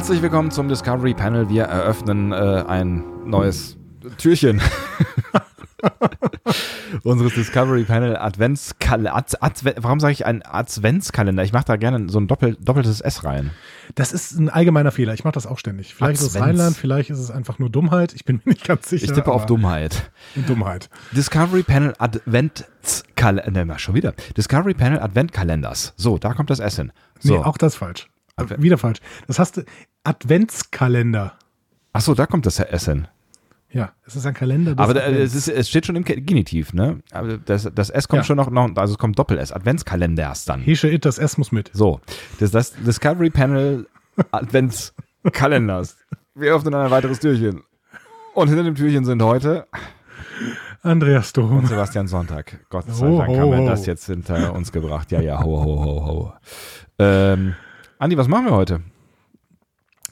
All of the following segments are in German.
Herzlich willkommen zum Discovery Panel. Wir eröffnen äh, ein neues Türchen. Unseres Discovery Panel Adventskalender. Ad, Adve warum sage ich ein Adventskalender? Ich mache da gerne so ein doppel, doppeltes S rein. Das ist ein allgemeiner Fehler. Ich mache das auch ständig. Vielleicht ist es Advents. Rheinland, vielleicht ist es einfach nur Dummheit. Ich bin mir nicht ganz sicher. Ich tippe auf Dummheit. Dummheit. Discovery Panel Adventskalender. Mal schon wieder. Discovery Panel Adventkalenders. So, da kommt das S hin. So. Nee, auch das falsch. Wieder falsch. Das hast du Adventskalender. Ach so, da kommt das S hin. Ja, es ist ein Kalender. Aber es, ist, es steht schon im Genitiv, ne? Aber das, das S kommt Ja. schon noch, noch, also es kommt Doppel-S. Adventskalenders dann. Hesche It, das S muss mit. So, das, das Discovery Panel Adventskalenders. Wir öffnen ein weiteres Türchen. Und hinter dem Türchen sind heute Andreas Dom. und Sebastian Sonntag. Gott sei Ho, Dank ho, haben wir ho. das jetzt hinter uns gebracht. Ja, ja, ho, ho, ho, ho. Ähm, Andi, was machen wir heute?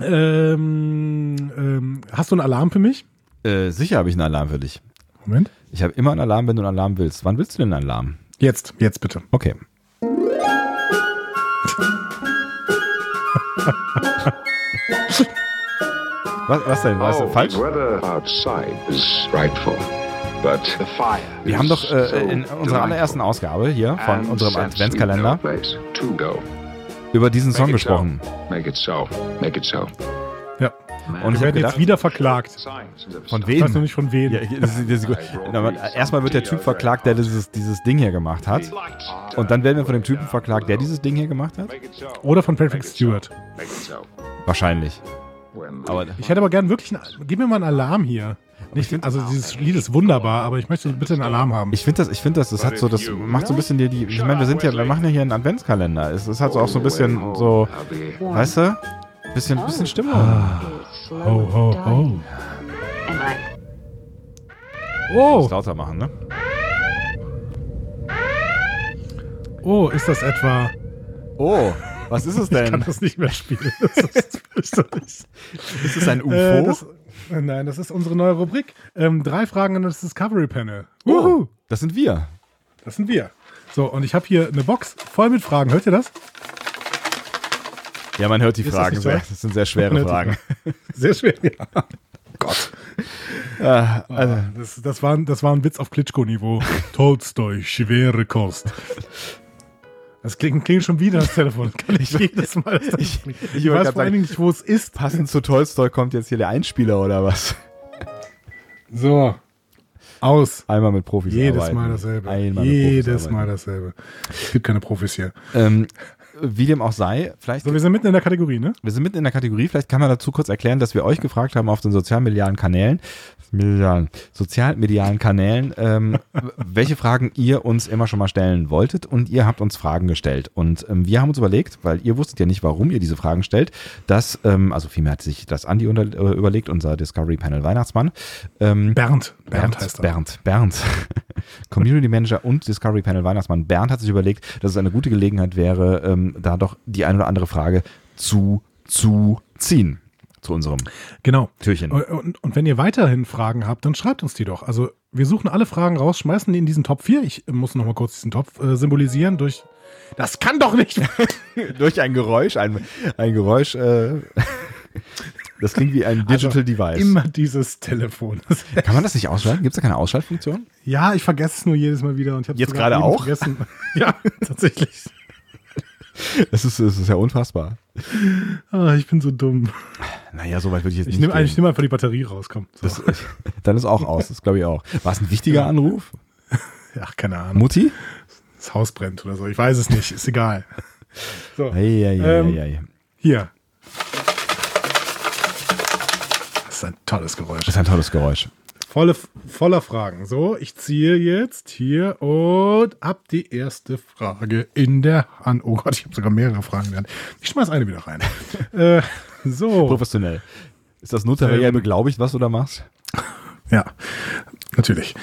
Ähm, ähm, hast du einen Alarm für mich? Äh, sicher habe ich einen Alarm für dich. Moment. Ich habe immer einen Alarm, wenn du einen Alarm willst. Wann willst du denn einen Alarm? Jetzt, jetzt bitte. Okay. was, was denn? Was, Oh, falsch? The weather outside is frightful, but the fire. Wir haben doch äh, in unserer allerersten Ausgabe hier von unserem Adventskalender über diesen Song gesprochen. Make it so. Make it so. Ja. Und ich gedacht, jetzt wieder verklagt. von Ich weiß noch wem? nicht von wem. Ja, das ist, das ist Erstmal wird der Typ verklagt, der dieses, dieses Ding hier gemacht hat. Und dann werden wir von dem Typen verklagt, der dieses Ding hier gemacht hat? Oder von Patrick Stewart. Wahrscheinlich. Aber Ich hätte aber gern wirklich einen, gib mir mal einen Alarm hier. Nicht, also dieses Lied ist wunderbar, aber ich möchte bitte einen Alarm haben. ich finde das, ich finde das, das hat so, das macht so ein bisschen die, die ich meine, wir sind ja, wir machen ja hier einen Adventskalender. Es ist halt so auch so ein bisschen so, be weißt du? Bisschen, bisschen Stimmung. Ho, ho, ho. I Oh, Das lauter machen, ne? oh, ist das etwa. Oh, was ist es Ich kann denn? das nicht mehr spielen. Das ist fürchterlich. Ist es ein UFO? Äh, das, nein, das ist unsere neue Rubrik. Ähm, drei Fragen an das Discovery Panel. oh, Wuhu. das sind wir. Das sind wir. So, und ich habe hier eine Box voll mit Fragen. Hört ihr das? Ja, man hört die das Fragen so? sehr. Das sind sehr schwere Fragen. Sehr schwer. Ja. Gott. Ah, also, Das, das, war, ein- das war ein Witz auf Klitschko-Niveau. Tolstoi, schwere Kost. Das klingt, klingt schon wieder das Telefon. Das kann ich jedes Mal. Ich, ich, ich weiß vor allen Dingen nicht, wo es ist. passend zu Tolstoi kommt jetzt hier der Einspieler oder was? So. Aus. Einmal mit Profis Jedes arbeiten. Mal dasselbe. Einmal Jedes. Mal dasselbe. Es gibt keine Profis hier. Ähm, wie dem auch sei, vielleicht So, wir sind mitten in der Kategorie, ne? Wir sind mitten in der Kategorie. Vielleicht kann man dazu kurz erklären, dass wir euch gefragt haben auf den sozialmedialen Kanälen, medialen, sozialmedialen Kanälen, ähm, welche Fragen ihr uns immer schon mal stellen wolltet. Und ihr habt uns Fragen gestellt. Und ähm, wir haben uns überlegt, weil ihr wusstet ja nicht, warum ihr diese Fragen stellt, dass, ähm, also vielmehr hat sich das Andi unter, äh, überlegt, unser Discovery Panel Weihnachtsmann. Ähm, Bernd. Bernd, Bernd, heißt er. Bernd, Bernd. Community Manager und Discovery Panel Weihnachtsmann. Bernd hat sich überlegt, dass es eine gute Gelegenheit wäre, ähm, da doch die eine oder andere Frage zu, zu ziehen. Zu unserem Genau. Türchen. Und, und, wenn ihr weiterhin Fragen habt, dann schreibt uns die doch. Also wir suchen alle Fragen raus, schmeißen die in diesen Top 4. Ich muss noch mal kurz diesen Topf äh, symbolisieren durch. Das kann doch nicht. Durch ein Geräusch, ein, ein Geräusch, äh, das klingt wie ein Digital Device. Also Immer dieses Telefon. Kann man das nicht ausschalten? Gibt es da keine Ausschaltfunktion? ja, ich vergesse es nur jedes Mal wieder. Und ich Jetzt gerade auch? Vergessen. Ja, tatsächlich. Das ist, das ist ja unfassbar. Ah, ich bin so dumm. Naja, so weit würde ich jetzt Ich nicht nehme gehen. ich nehm einfach die Batterie raus. Komm. So. das, Dann ist auch aus, das glaube ich auch. War es ein wichtiger Anruf? Ach, keine Ahnung. Mutti? Das Haus brennt oder so. Ich weiß es nicht. Ist egal. So, Ei, ei, ei, Ähm, hier. Ist ein tolles Geräusch. Das ist ein tolles Geräusch. Volle, voller Fragen. So, ich ziehe jetzt hier und hab die erste Frage in der Hand. Oh Gott, ich habe sogar mehrere Fragen Hand. Ich schmeiß eine wieder rein. äh, so, Professionell. Ist das notariell Ähm, beglaubigt, was du da machst? ja, natürlich.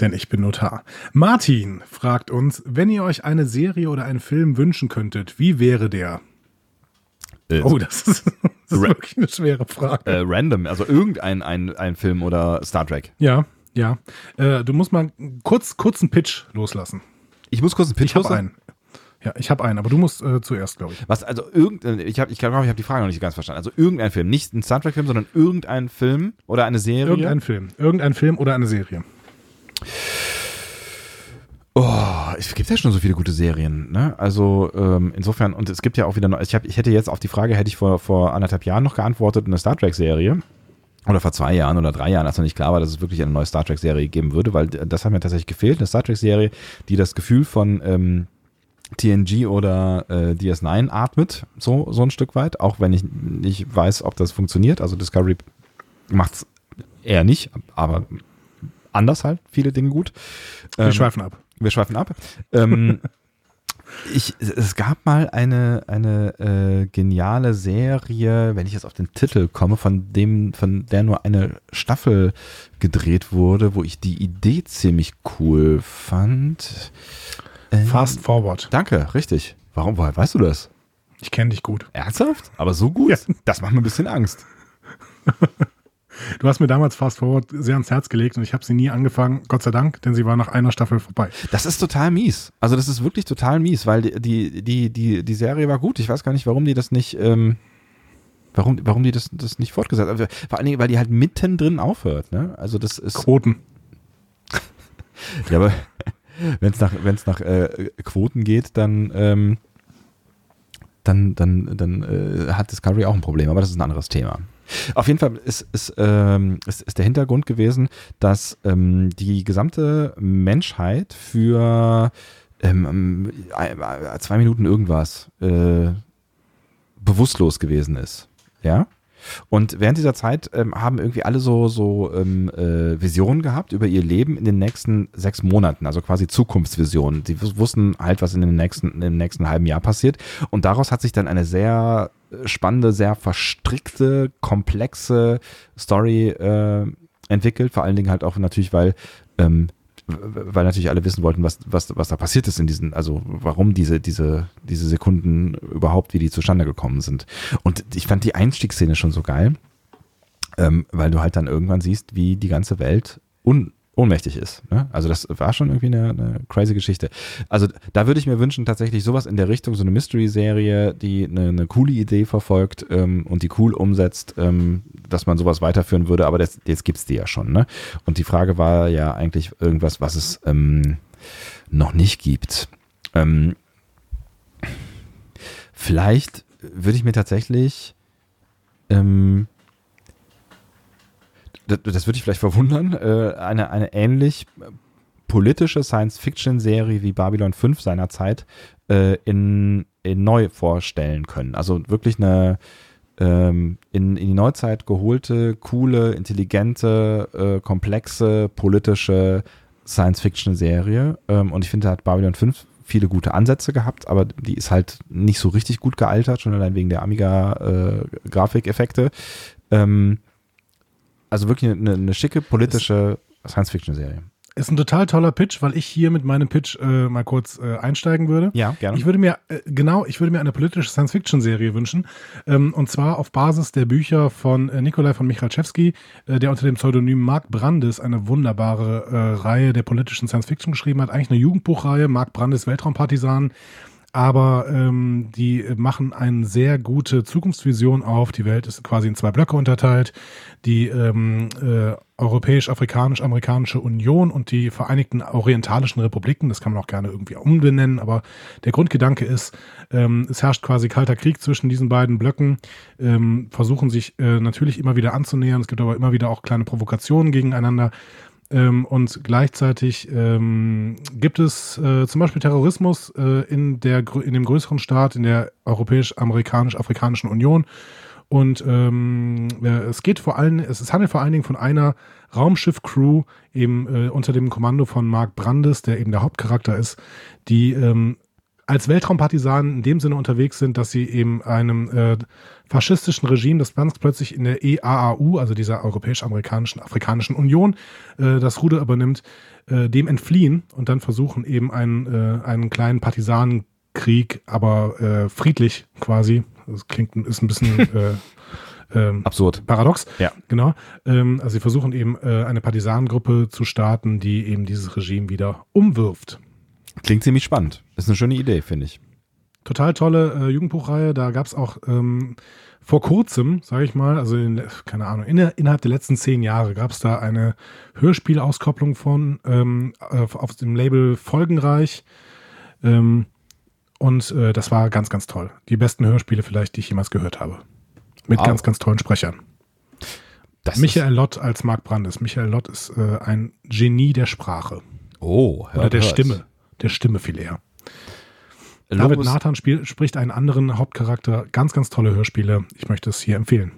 Denn ich bin Notar. Martin fragt uns, wenn ihr euch eine Serie oder einen Film wünschen könntet, wie wäre der? Äh, Oh, das ist, das ist wirklich eine schwere Frage. äh, random, also irgendein ein, ein Film oder Star Trek. Ja, ja. Äh, du musst mal kurz, kurz einen Pitch loslassen. Ich muss kurz einen Pitch Ich habe loslassen. einen. Ja, ich habe einen, aber du musst äh, zuerst, glaube ich. Was, also irgendein, ich habe, ich glaube, ich habe die Frage noch nicht ganz verstanden. Also irgendein Film, nicht ein Star Trek-Film, sondern irgendein Film oder eine Serie. Irgendein Film. Irgendein Film oder eine Serie. Oh, es gibt ja schon so viele gute Serien, ne? Also ähm, insofern, und es gibt ja auch wieder noch, ich, hab, ich hätte jetzt auf die Frage, hätte ich vor, vor anderthalb Jahren noch geantwortet, eine Star Trek-Serie. Oder vor zwei Jahren oder drei Jahren, als noch nicht klar war, dass es wirklich eine neue Star Trek-Serie geben würde, weil das hat mir tatsächlich gefehlt. Eine Star Trek-Serie, die das Gefühl von ähm, TNG oder äh, DS9 atmet, so, so ein Stück weit, auch wenn ich nicht weiß, ob das funktioniert. Also Discovery macht es eher nicht, aber anders halt, viele Dinge gut. Wir Ähm, schweifen ab. wir schweifen ab. Ähm, ich, es gab mal eine, eine äh, geniale Serie, wenn ich jetzt auf den Titel komme, von dem, von der nur eine Staffel gedreht wurde, wo ich die Idee ziemlich cool fand. Ähm, Fast Forward. Danke, richtig. Warum, woher weißt du das? Ich kenne dich gut. Ernsthaft? Aber so gut? Ja. Das macht mir ein bisschen Angst. Du hast mir damals Fast Forward sehr ans Herz gelegt und ich habe sie nie angefangen, Gott sei Dank, denn sie war nach einer Staffel vorbei. Das ist total mies. Also das ist wirklich total mies, weil die, die, die, die, Serie war gut. Ich weiß gar nicht, warum die das nicht, ähm, warum, warum die das, das nicht fortgesetzt haben. Vor allen Dingen, weil die halt mittendrin aufhört. Ne? Also das ist, Quoten. ja, aber wenn es nach, wenn's nach äh, Quoten geht, dann, ähm, dann, dann, dann äh, hat Discovery auch ein Problem, aber das ist ein anderes Thema. Auf jeden Fall ist, ist, ähm, ist, ist der Hintergrund gewesen, dass ähm, die gesamte Menschheit für ähm, äh, zwei Minuten irgendwas äh, bewusstlos gewesen ist. Ja. Und während dieser Zeit ähm, haben irgendwie alle so, so ähm, äh, Visionen gehabt über ihr Leben in den nächsten sechs Monaten, also quasi Zukunftsvisionen. Sie wus- wussten halt, was in den nächsten, im nächsten halben Jahr passiert. Und daraus hat sich dann eine sehr äh, spannende, sehr verstrickte, komplexe Story äh, entwickelt. Vor allen Dingen halt auch natürlich, weil ähm, weil natürlich alle wissen wollten, was, was, was da passiert ist in diesen, also warum diese, diese, diese Sekunden überhaupt, wie die zustande gekommen sind. Und ich fand die Einstiegsszene schon so geil, ähm, weil du halt dann irgendwann siehst, wie die ganze Welt un, ohnmächtig ist. Ne? Also das war schon irgendwie eine, eine crazy Geschichte. Also da würde ich mir wünschen, tatsächlich sowas in der Richtung, so eine Mystery-Serie, die eine, eine coole Idee verfolgt ähm, und die cool umsetzt, ähm, dass man sowas weiterführen würde, aber das, jetzt gibt's die ja schon. Ne? Und die Frage war ja eigentlich irgendwas, was es ähm, noch nicht gibt. Ähm, vielleicht würde ich mir tatsächlich ähm, das, das würde ich vielleicht verwundern, äh, eine, eine ähnlich politische Science-Fiction-Serie wie Babylon 5 seinerzeit äh, in, in neu vorstellen können. Also wirklich eine ähm, in, in die Neuzeit geholte, coole, intelligente, äh, komplexe, politische Science-Fiction-Serie. Ähm, und ich finde, da hat Babylon 5 viele gute Ansätze gehabt, aber die ist halt nicht so richtig gut gealtert, schon allein wegen der Amiga-Grafikeffekte. ähm, also wirklich eine, eine schicke politische Science-Fiction-Serie. Ist ein total toller Pitch, weil ich hier mit meinem Pitch äh, mal kurz äh, einsteigen würde. Ja, gerne. Ich würde mir, äh, genau, ich würde mir eine politische Science-Fiction-Serie wünschen. Ähm, und zwar auf Basis der Bücher von äh, Nikolai von Michalczewski, äh, der unter dem Pseudonym Mark Brandes eine wunderbare äh, Reihe der politischen Science-Fiction geschrieben hat. Eigentlich eine Jugendbuchreihe, Mark Brandes Weltraumpartisan. Aber ähm, die machen eine sehr gute Zukunftsvision auf. Die Welt ist quasi in zwei Blöcke unterteilt. Die ähm, äh, Europäisch-Afrikanisch-Amerikanische Union und die Vereinigten Orientalischen Republiken, das kann man auch gerne irgendwie umbenennen, aber der Grundgedanke ist, ähm, es herrscht quasi kalter Krieg zwischen diesen beiden Blöcken, ähm, versuchen sich äh, natürlich immer wieder anzunähern, es gibt aber immer wieder auch kleine Provokationen gegeneinander. Ähm, und gleichzeitig ähm, gibt es äh, zum Beispiel Terrorismus äh, in, der, in dem größeren Staat, in der Europäisch-Amerikanisch-Afrikanischen Union. Und ähm, äh, es geht vor allem, es, es handelt vor allen Dingen von einer Raumschiff-Crew, eben äh, unter dem Kommando von Mark Brandes, der eben der Hauptcharakter ist, die ähm, als Weltraumpartisanen in dem Sinne unterwegs sind, dass sie eben einem äh, faschistischen Regime, das ganz plötzlich in der EAAU, also dieser Europäisch-Amerikanischen Afrikanischen Union, äh, das Ruder übernimmt, äh, dem entfliehen und dann versuchen eben einen, äh, einen kleinen Partisanenkrieg, aber äh, friedlich quasi, das klingt, ist ein bisschen äh, ähm, Absurd. paradox, Ja. genau. Ähm, also sie versuchen eben äh, eine Partisanengruppe zu starten, die eben dieses Regime wieder umwirft. Klingt ziemlich spannend. Ist eine schöne Idee, finde ich. total tolle äh, Jugendbuchreihe. Da gab es auch ähm, vor kurzem, sage ich mal, also in, keine Ahnung, in, innerhalb der letzten zehn Jahre gab es da eine Hörspielauskopplung von ähm, auf, auf dem Label Folgenreich. Ähm, und äh, das war ganz, ganz toll. Die besten Hörspiele vielleicht, die ich jemals gehört habe. Mit Wow. ganz, ganz tollen Sprechern. Das Michael Lott als Mark Brandes. Michael Lott ist äh, ein Genie der Sprache. Oh, hört, Oder der hört. Stimme. Der Stimme viel eher. David Lobos, Nathan spiel, spricht einen anderen Hauptcharakter. Ganz, ganz tolle Hörspiele. Ich möchte es hier empfehlen.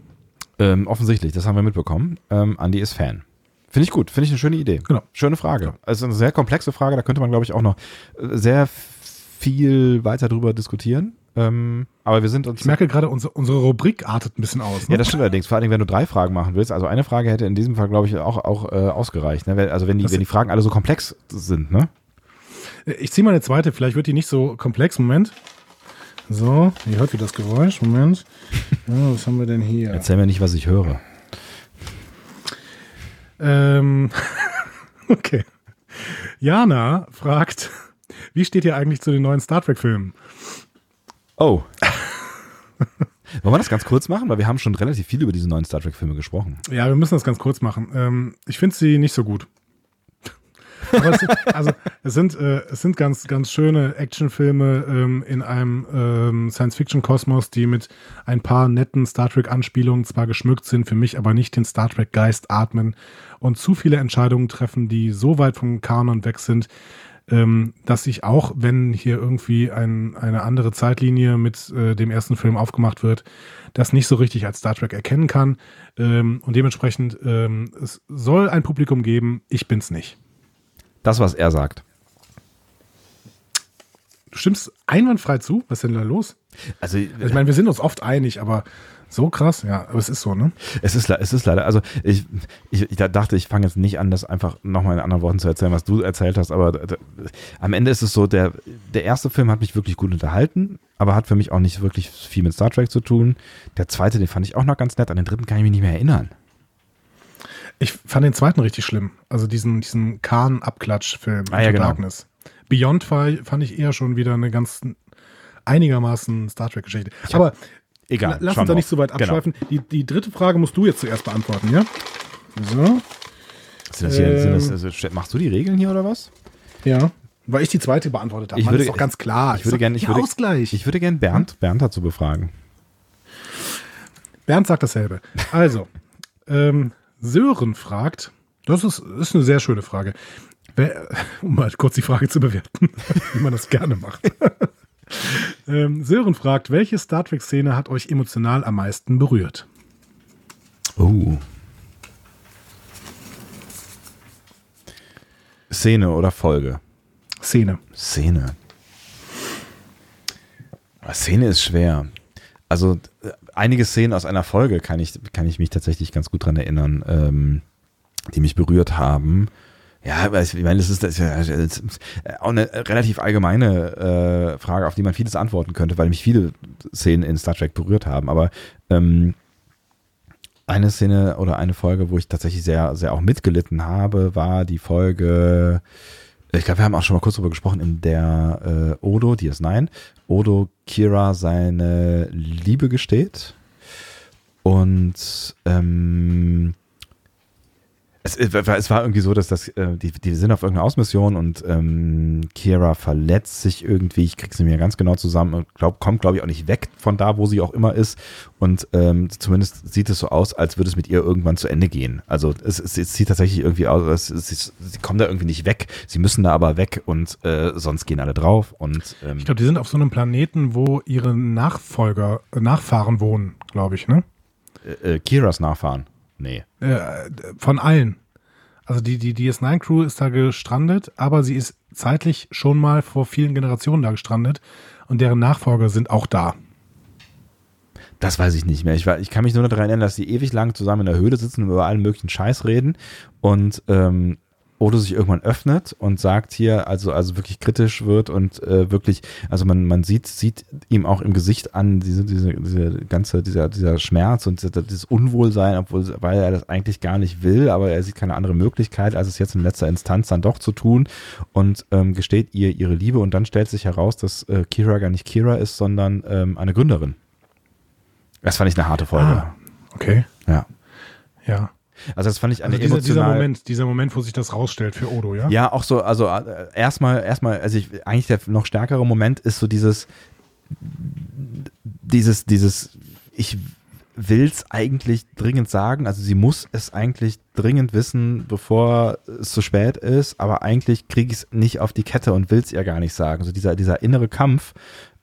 ähm, offensichtlich, das haben wir mitbekommen. Ähm, Andi ist Fan. Finde ich gut, finde ich eine schöne Idee. Genau. Schöne Frage. Also eine sehr komplexe Frage, da könnte man, glaube ich, auch noch äh, sehr viel weiter drüber diskutieren. Ähm, aber wir sind uns. Ich merke gerade, unsere, unsere Rubrik artet ein bisschen aus. Ne? Ja, das stimmt allerdings. Vor allem, wenn du drei Fragen machen willst. Also eine Frage hätte in diesem Fall, glaube ich, auch, auch äh, ausgereicht. Ne? Also wenn die, Das- wenn die Fragen alle so komplex sind, ne? Ich ziehe mal eine zweite. Vielleicht wird die nicht so komplex. Moment. So, ihr hört wieder das Geräusch. Moment. Ja, was haben wir denn hier? Erzähl mir nicht, was ich höre. Ähm, okay. Jana fragt, wie steht ihr eigentlich zu den neuen Star Trek-Filmen? Oh. Wollen wir das ganz kurz machen? Weil wir haben schon relativ viel über diese neuen Star Trek-Filme gesprochen. Ja, wir müssen das ganz kurz machen. Ähm, ich finde sie nicht so gut. Es, also es sind, äh, es sind ganz, ganz schöne Actionfilme ähm, in einem ähm, Science-Fiction-Kosmos, die mit ein paar netten Star Trek-Anspielungen zwar geschmückt sind, für mich aber nicht den Star Trek-Geist atmen und zu viele Entscheidungen treffen, die so weit vom Kanon weg sind, ähm, dass ich auch, wenn hier irgendwie ein, eine andere Zeitlinie mit äh, dem ersten Film aufgemacht wird, das nicht so richtig als Star Trek erkennen kann. Ähm, und dementsprechend, ähm, es soll ein Publikum geben, ich bin's nicht. Das, was er sagt. Du stimmst einwandfrei zu? Was ist denn da los? Also, Also ich meine, wir sind uns oft einig, aber so krass, ja, aber es ist so, ne? Es ist, es ist leider, also ich, ich, ich dachte, ich fange jetzt nicht an, das einfach nochmal in anderen Worten zu erzählen, was du erzählt hast, aber d- d- am Ende ist es so, der, der erste Film hat mich wirklich gut unterhalten, aber hat für mich auch nicht wirklich viel mit Star Trek zu tun. Der zweite, den fand ich auch noch ganz nett, an den dritten kann ich mich nicht mehr erinnern. Ich fand den zweiten richtig schlimm. Also diesen, diesen Kahn-Abklatsch-Film, Ah, ja, genau. Darkness. Beyond war, fand ich eher schon wieder eine ganz einigermaßen Star Trek-Geschichte. Aber Egal. la- lass uns da nicht so weit Genau. abschweifen. Die, die dritte Frage musst du jetzt zuerst beantworten, ja? So, Sind das hier, sind das, Ähm. also, machst du die Regeln hier oder was? ja. Weil ich die zweite beantwortet habe. Ich Mann, würde- ist doch ganz klar. Ich würde gerne, ich würde, Ausgleich. ich würde gerne Bernd, Bernd dazu befragen. Bernd sagt dasselbe. Also, ähm, Sören fragt, das ist, ist eine sehr schöne Frage. Wer, um mal kurz die Frage zu bewerten, wie man das gerne macht. ähm, Sören fragt, welche Star Trek-Szene hat euch emotional am meisten berührt? Oh. Szene oder Folge? Szene. Szene. Ah, Szene ist schwer. Also äh, einige Szenen aus einer Folge kann ich, kann ich mich tatsächlich ganz gut dran erinnern, ähm, die mich berührt haben. Ja, ich meine, das ist, das ist ist auch eine relativ allgemeine äh, Frage, auf die man vieles antworten könnte, weil mich viele Szenen in Star Trek berührt haben. Aber ähm, eine Szene oder eine Folge, wo ich tatsächlich sehr, sehr auch mitgelitten habe, war die Folge, ich glaube, wir haben auch schon mal kurz darüber gesprochen, in der äh, Odo, die ist nein, Odo Kira seine Liebe gesteht. Und ähm, es, es war es war irgendwie so, dass das, äh, die, die sind auf irgendeiner Ausmission und ähm, Kira verletzt sich irgendwie, ich krieg's nicht mehr ganz genau zusammen und glaub, kommt, glaube ich, auch nicht weg von da, wo sie auch immer ist. Und ähm, zumindest sieht es so aus, als würde es mit ihr irgendwann zu Ende gehen. Also es, es, es sieht tatsächlich irgendwie aus, es, sie kommen da irgendwie nicht weg, sie müssen da aber weg und äh, sonst gehen alle drauf. Und ähm, Ich glaube, die sind auf so einem Planeten, wo ihre Nachfolger, äh, Nachfahren wohnen, glaube ich, ne? äh, äh, Kiras Nachfahren. Nee. Äh, von allen. Also die, die DS9-Crew ist da gestrandet, aber sie ist zeitlich schon mal vor vielen Generationen da gestrandet und deren Nachfolger sind auch da. Das weiß ich nicht mehr. Ich, war, ich kann mich nur daran erinnern, dass die ewig lang zusammen in der Höhle sitzen und über allen möglichen Scheiß reden. Und ähm, Odo sich irgendwann öffnet und sagt hier, also, also wirklich kritisch wird und äh, wirklich, also man, man sieht, sieht ihm auch im Gesicht an, diese, diese, diese ganze, dieser, dieser Schmerz und dieses Unwohlsein, obwohl, weil er das eigentlich gar nicht will, aber er sieht keine andere Möglichkeit, als es jetzt in letzter Instanz dann doch zu tun und ähm, gesteht ihr ihre Liebe und dann stellt sich heraus, dass äh, Kira gar nicht Kira ist, sondern ähm, eine Gründerin. Das fand ich eine harte Folge. Ah, okay. Ja. Ja. Also das fand ich eine Also dieser, dieser emotional. Moment, dieser Moment, wo sich das rausstellt für Odo, ja? Ja, auch so, also äh, erstmal, erstmal, also ich, eigentlich der noch stärkere Moment ist so dieses, dieses, dieses, ich will's eigentlich dringend sagen, also sie muss es eigentlich dringend wissen, bevor es zu spät ist, aber eigentlich kriege ich es nicht auf die Kette und will's ihr gar nicht sagen. So dieser, dieser innere Kampf,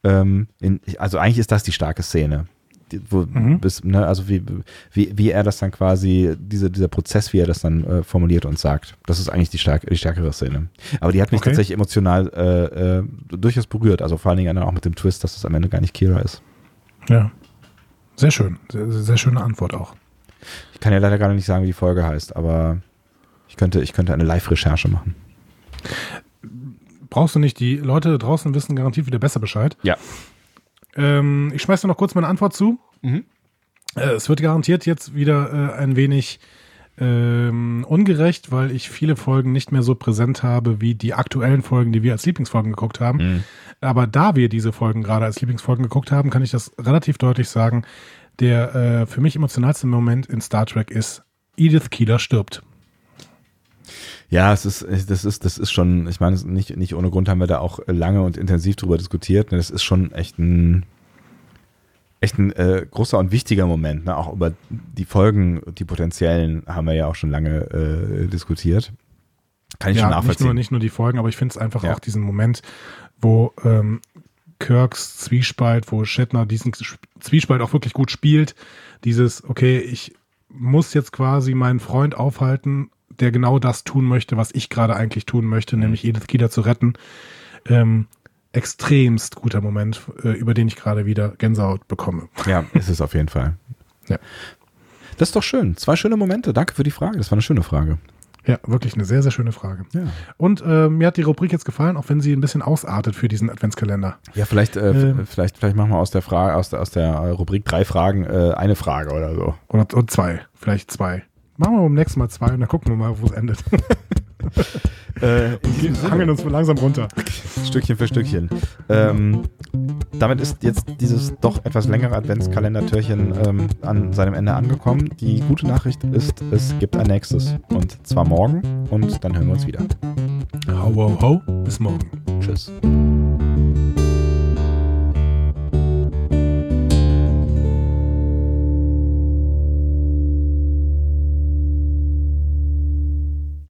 ähm, in, also eigentlich ist das die starke Szene. Wo, Mhm. bis, ne, also wie, wie, wie er das dann quasi, diese, dieser Prozess, wie er das dann äh, formuliert und sagt. Das ist eigentlich die, stark, die stärkere Szene. Aber die hat mich Okay. tatsächlich emotional äh, äh, durchaus berührt. Also vor allen Dingen dann auch mit dem Twist, dass es am Ende gar nicht Kira ist. Ja. Sehr schön. Sehr, sehr schöne Antwort auch. Ich kann ja leider gar nicht sagen, wie die Folge heißt, aber ich könnte, ich könnte eine Live-Recherche machen. Brauchst du nicht, die Leute da draußen wissen garantiert wieder besser Bescheid. Ja. Ähm, ich schmeiß dir noch kurz meine Antwort zu. Mhm. Äh, es wird garantiert jetzt wieder äh, ein wenig ähm, ungerecht, weil ich viele Folgen nicht mehr so präsent habe wie die aktuellen Folgen, die wir als Lieblingsfolgen geguckt haben. Mhm. Aber da wir diese Folgen gerade als Lieblingsfolgen geguckt haben, kann ich das relativ deutlich sagen. Der äh, für mich emotionalste Moment in Star Trek ist Edith Keeler stirbt. Ja, es ist, das ist, das ist schon, ich meine, nicht, nicht ohne Grund haben wir da auch lange und intensiv drüber diskutiert. ne, Das ist schon echt ein, echt ein äh, großer und wichtiger Moment. Ne? Auch über die Folgen, die potenziellen, haben wir ja auch schon lange äh, diskutiert. Kann ich schon ja, nicht nachvollziehen. nur, nicht nur die Folgen, aber ich finde es einfach Ja. auch diesen Moment, wo ähm, Kirks Zwiespalt, wo Shatner diesen Zwiespalt auch wirklich gut spielt. Dieses, okay, ich muss jetzt quasi meinen Freund aufhalten, der genau das tun möchte, was ich gerade eigentlich tun möchte, Mhm. nämlich Edith Keeler zu retten. Ähm, extremst guter Moment, äh, über den ich gerade wieder Gänsehaut bekomme. Ja, ist es auf jeden Fall. Ja. Das ist doch schön. Zwei schöne Momente. Danke für die Frage. Das war eine schöne Frage. Ja, wirklich eine sehr, sehr schöne Frage. Ja. Und äh, mir hat die Rubrik jetzt gefallen, auch wenn sie ein bisschen ausartet für diesen Adventskalender. Ja, vielleicht, äh, Ähm. vielleicht, vielleicht machen wir aus der Frage, aus der, aus der Rubrik drei Fragen äh, eine Frage oder so. Oder, oder zwei, vielleicht zwei. Machen wir beim nächsten Mal zwei und dann gucken wir mal, wo es endet. Äh, Wir hangeln uns langsam runter. Stückchen für Stückchen. Ähm, damit ist jetzt dieses doch etwas längere Adventskalender-Türchen ähm, an seinem Ende angekommen. Die gute Nachricht ist, es gibt ein nächstes. Und zwar morgen. Und dann hören wir uns wieder. Ho, ho, ho. Bis morgen. Tschüss.